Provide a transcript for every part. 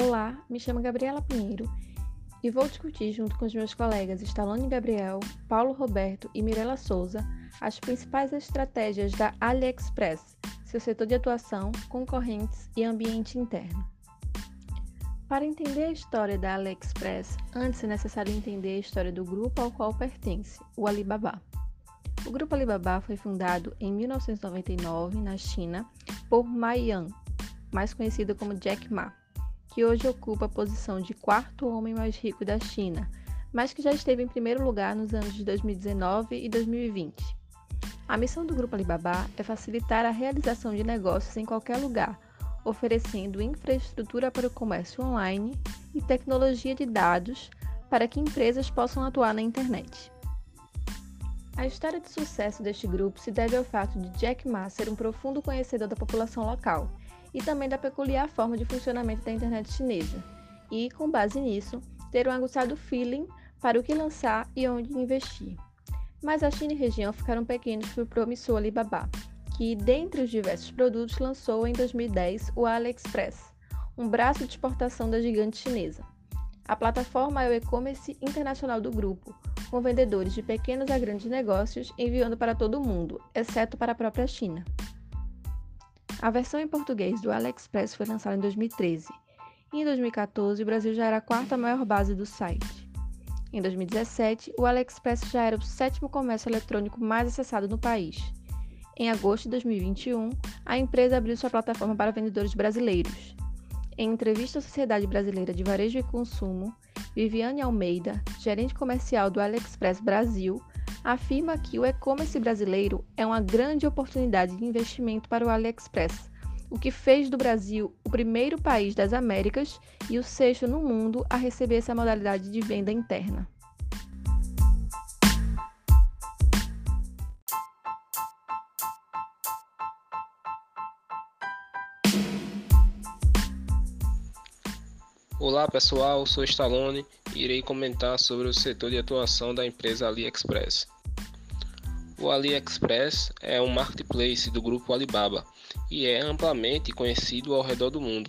Olá, me chamo Gabriela Pinheiro e vou discutir junto com os meus colegas Stalone Gabriel, Paulo Roberto e Mirela Souza as principais estratégias da AliExpress, seu setor de atuação, concorrentes e ambiente interno. Para entender a história da AliExpress, antes é necessário entender a história do grupo ao qual pertence, o Alibaba. O grupo Alibaba foi fundado em 1999 na China por Ma Yan, mais conhecido como Jack Ma que hoje ocupa a posição de quarto homem mais rico da China, mas que já esteve em primeiro lugar nos anos de 2019 e 2020. A missão do Grupo Alibaba é facilitar a realização de negócios em qualquer lugar, oferecendo infraestrutura para o comércio online e tecnologia de dados para que empresas possam atuar na internet. A história de sucesso deste grupo se deve ao fato de Jack Ma ser um profundo conhecedor da população local e também da peculiar forma de funcionamento da internet chinesa, e, com base nisso, ter um aguçado feeling para o que lançar e onde investir. Mas a China e região ficaram pequenos para o promissor Alibaba, que, dentre os diversos produtos, lançou em 2010 o AliExpress, um braço de exportação da gigante chinesa. A plataforma é o e-commerce internacional do grupo, com vendedores de pequenos a grandes negócios enviando para todo o mundo, exceto para a própria China. A versão em português do AliExpress foi lançada em 2013 e em 2014 o Brasil já era a quarta maior base do site. Em 2017, o AliExpress já era o sétimo comércio eletrônico mais acessado no país. Em agosto de 2021, a empresa abriu sua plataforma para vendedores brasileiros. Em entrevista à Sociedade Brasileira de Varejo e Consumo, Viviane Almeida, gerente comercial do AliExpress Brasil, afirma que o e-commerce brasileiro é uma grande oportunidade de investimento para o AliExpress, o que fez do Brasil o primeiro país das Américas e o sexto no mundo a receber essa modalidade de venda interna. Olá pessoal, sou Stallone e irei comentar sobre o setor de atuação da empresa AliExpress. O AliExpress é um marketplace do grupo Alibaba e é amplamente conhecido ao redor do mundo.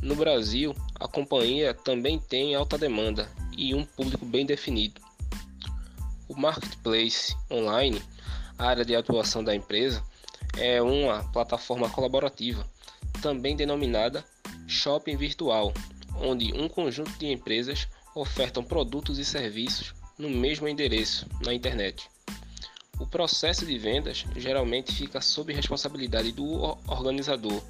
No Brasil, a companhia também tem alta demanda e um público bem definido. O marketplace online, área de atuação da empresa, é uma plataforma colaborativa, também denominada shopping virtual, onde um conjunto de empresas ofertam produtos e serviços no mesmo endereço na internet. O processo de vendas geralmente fica sob responsabilidade do organizador,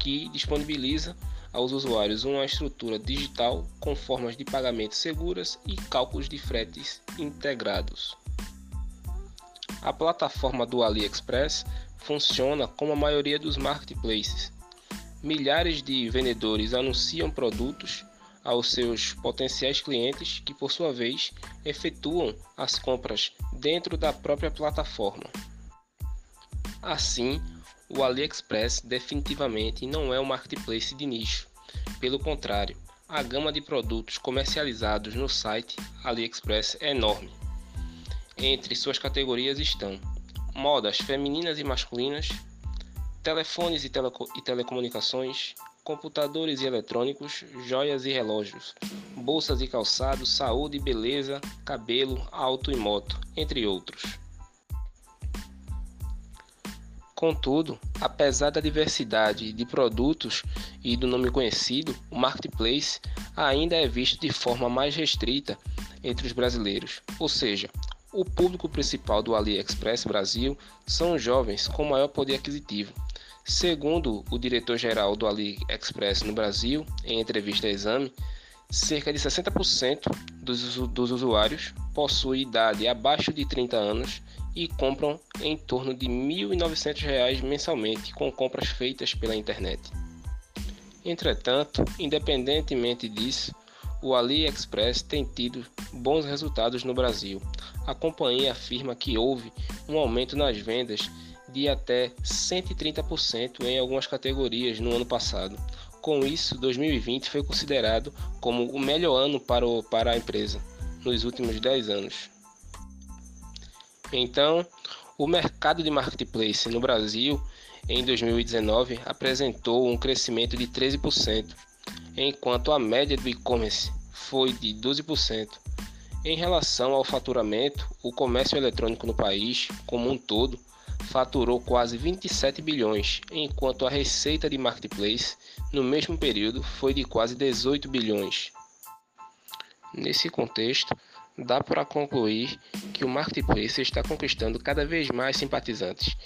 que disponibiliza aos usuários uma estrutura digital com formas de pagamento seguras e cálculos de fretes integrados. A plataforma do AliExpress funciona como a maioria dos marketplaces. Milhares de vendedores anunciam produtos aos seus potenciais clientes, que por sua vez efetuam as compras dentro da própria plataforma. Assim, o AliExpress definitivamente não é um marketplace de nicho. Pelo contrário, a gama de produtos comercializados no site AliExpress é enorme. Entre suas categorias estão modas femininas e masculinas, telefones e, teleco e telecomunicações, computadores e eletrônicos, joias e relógios, bolsas e calçados, saúde e beleza, cabelo, auto e moto, entre outros. Contudo, apesar da diversidade de produtos e do nome conhecido, o marketplace ainda é visto de forma mais restrita entre os brasileiros, ou seja, o público principal do AliExpress Brasil são jovens com maior poder aquisitivo, Segundo o diretor-geral do AliExpress no Brasil, em entrevista a exame, cerca de 60% dos, dos usuários possuem idade abaixo de 30 anos e compram em torno de R$ 1.900 mensalmente com compras feitas pela internet. Entretanto, independentemente disso, o AliExpress tem tido bons resultados no Brasil. A companhia afirma que houve um aumento nas vendas de até 130% em algumas categorias no ano passado. Com isso, 2020 foi considerado como o melhor ano para, o, para a empresa nos últimos 10 anos. Então, o mercado de marketplace no Brasil em 2019 apresentou um crescimento de 13%, enquanto a média do e-commerce foi de 12%. Em relação ao faturamento, o comércio eletrônico no país, como um todo, faturou quase 27 bilhões, enquanto a receita de marketplace no mesmo período foi de quase 18 bilhões. Nesse contexto, dá para concluir que o marketplace está conquistando cada vez mais simpatizantes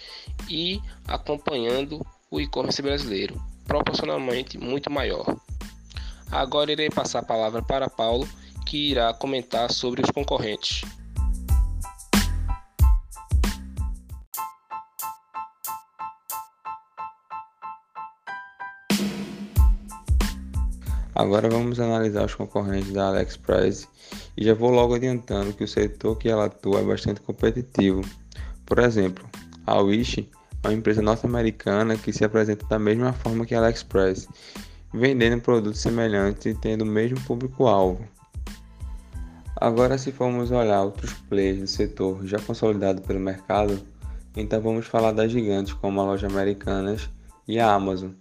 e acompanhando o e-commerce brasileiro, proporcionalmente muito maior. Agora irei passar a palavra para Paulo, que irá comentar sobre os concorrentes. Agora vamos analisar os concorrentes da AliExpress e já vou logo adiantando que o setor que ela atua é bastante competitivo. Por exemplo, a Wish é uma empresa norte-americana que se apresenta da mesma forma que a AliExpress, vendendo produtos semelhantes e tendo o mesmo público-alvo. Agora, se formos olhar outros players do setor já consolidado pelo mercado, então vamos falar das gigantes como a loja Americanas e a Amazon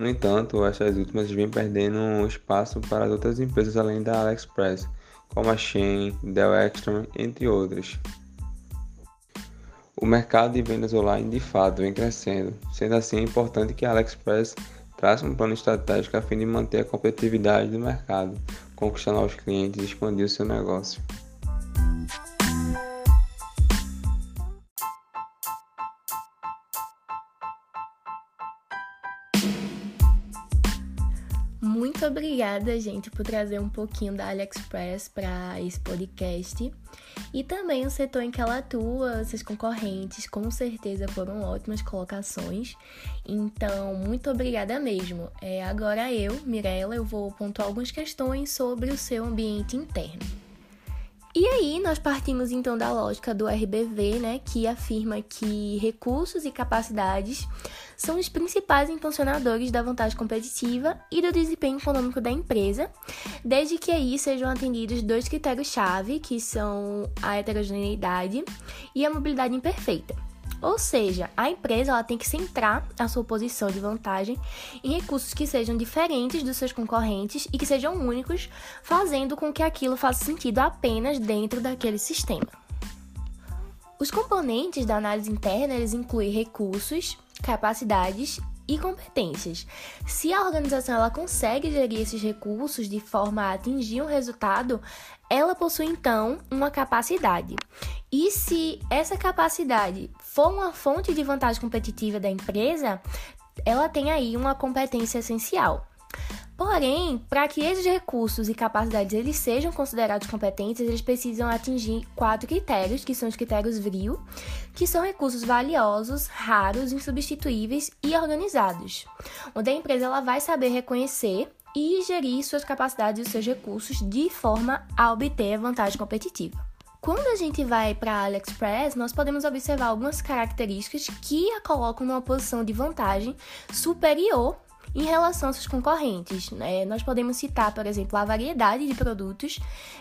no entanto, essas últimas vêm perdendo espaço para as outras empresas além da AliExpress, como a Shein, Dell Extreme, entre outras. O mercado de vendas online de fato vem crescendo, sendo assim é importante que a AliExpress trace um plano estratégico a fim de manter a competitividade do mercado, conquistar novos clientes e expandir o seu negócio. Muito obrigada, gente, por trazer um pouquinho da AliExpress para esse podcast. E também o setor em que ela atua, seus concorrentes, com certeza foram ótimas colocações. Então, muito obrigada mesmo. É, agora eu, Mirella, eu vou pontuar algumas questões sobre o seu ambiente interno. E aí, nós partimos então da lógica do RBV, né, que afirma que recursos e capacidades são os principais impulsionadores da vantagem competitiva e do desempenho econômico da empresa, desde que aí sejam atendidos dois critérios-chave, que são a heterogeneidade e a mobilidade imperfeita. Ou seja, a empresa ela tem que centrar a sua posição de vantagem em recursos que sejam diferentes dos seus concorrentes e que sejam únicos, fazendo com que aquilo faça sentido apenas dentro daquele sistema. Os componentes da análise interna eles incluem recursos, capacidades e competências. Se a organização ela consegue gerir esses recursos de forma a atingir um resultado, ela possui então uma capacidade. E se essa capacidade for uma fonte de vantagem competitiva da empresa, ela tem aí uma competência essencial. Porém, para que esses recursos e capacidades eles sejam considerados competentes, eles precisam atingir quatro critérios, que são os critérios VRIO, que são recursos valiosos, raros, insubstituíveis e organizados, onde a empresa ela vai saber reconhecer e gerir suas capacidades e seus recursos de forma a obter vantagem competitiva. Quando a gente vai para a AliExpress, nós podemos observar algumas características que a colocam numa posição de vantagem superior em relação aos seus concorrentes. Né? Nós podemos citar, por exemplo, a variedade de produtos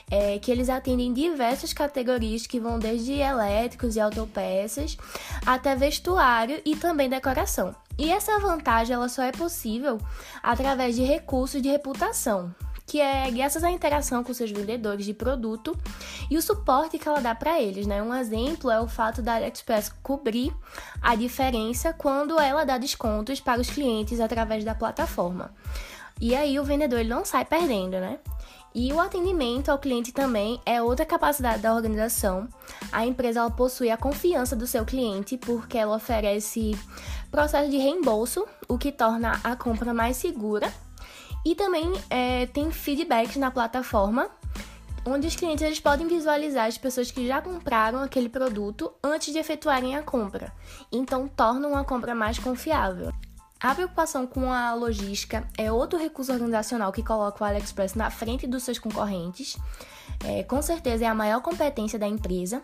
é, que eles atendem diversas categorias que vão desde elétricos e autopeças até vestuário e também decoração. E essa vantagem ela só é possível através de recursos de reputação, que é graças à interação com seus vendedores de produto e o suporte que ela dá para eles, né? Um exemplo é o fato da AliExpress cobrir a diferença quando ela dá descontos para os clientes através da plataforma. E aí o vendedor ele não sai perdendo, né? E o atendimento ao cliente também é outra capacidade da organização. A empresa ela possui a confiança do seu cliente porque ela oferece processo de reembolso, o que torna a compra mais segura. E também é, tem feedbacks na plataforma, onde os clientes eles podem visualizar as pessoas que já compraram aquele produto antes de efetuarem a compra. Então, tornam a compra mais confiável. A preocupação com a logística é outro recurso organizacional que coloca o AliExpress na frente dos seus concorrentes. É, com certeza é a maior competência da empresa.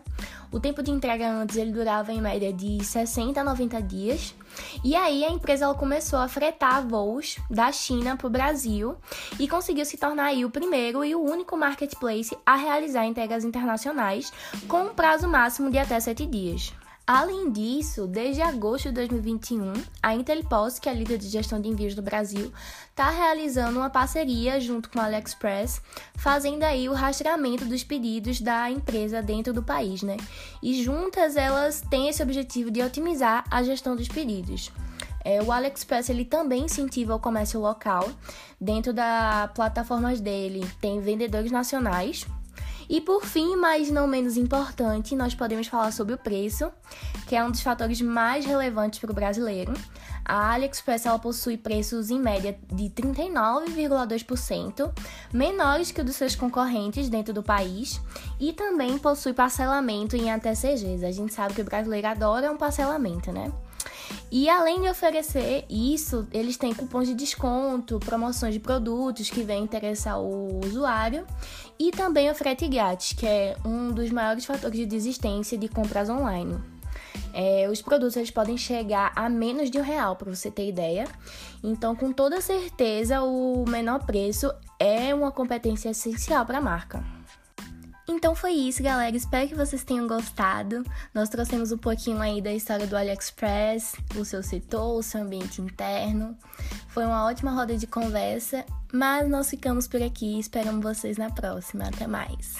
O tempo de entrega antes ele durava em média de 60 a 90 dias. E aí a empresa começou a fretar voos da China para o Brasil e conseguiu se tornar o primeiro e o único marketplace a realizar entregas internacionais com um prazo máximo de até 7 dias. Além disso, desde agosto de 2021, a Intelpost, que é a líder de gestão de envios do Brasil, está realizando uma parceria junto com a AliExpress, fazendo aí o rastreamento dos pedidos da empresa dentro do país, né? E juntas elas têm esse objetivo de otimizar a gestão dos pedidos. É, o AliExpress ele também incentiva o comércio local. Dentro das plataformas dele tem vendedores nacionais e por fim, mas não menos importante, nós podemos falar sobre o preço, que é um dos fatores mais relevantes para o brasileiro. A AliExpress ela possui preços em média de 39,2%, menores que o dos seus concorrentes dentro do país, e também possui parcelamento em até. A gente sabe que o brasileiro adora um parcelamento, né? E além de oferecer isso, eles têm cupons de desconto, promoções de produtos que vêm interessar o usuário e também o frete grátis, que é um dos maiores fatores de desistência de compras online. É, os produtos eles podem chegar a menos de um real, para você ter ideia. Então, com toda certeza, o menor preço é uma competência essencial para a marca. Então foi isso, galera. Espero que vocês tenham gostado. Nós trouxemos um pouquinho aí da história do AliExpress, o seu setor, o seu ambiente interno. Foi uma ótima roda de conversa, mas nós ficamos por aqui. Esperamos vocês na próxima. Até mais.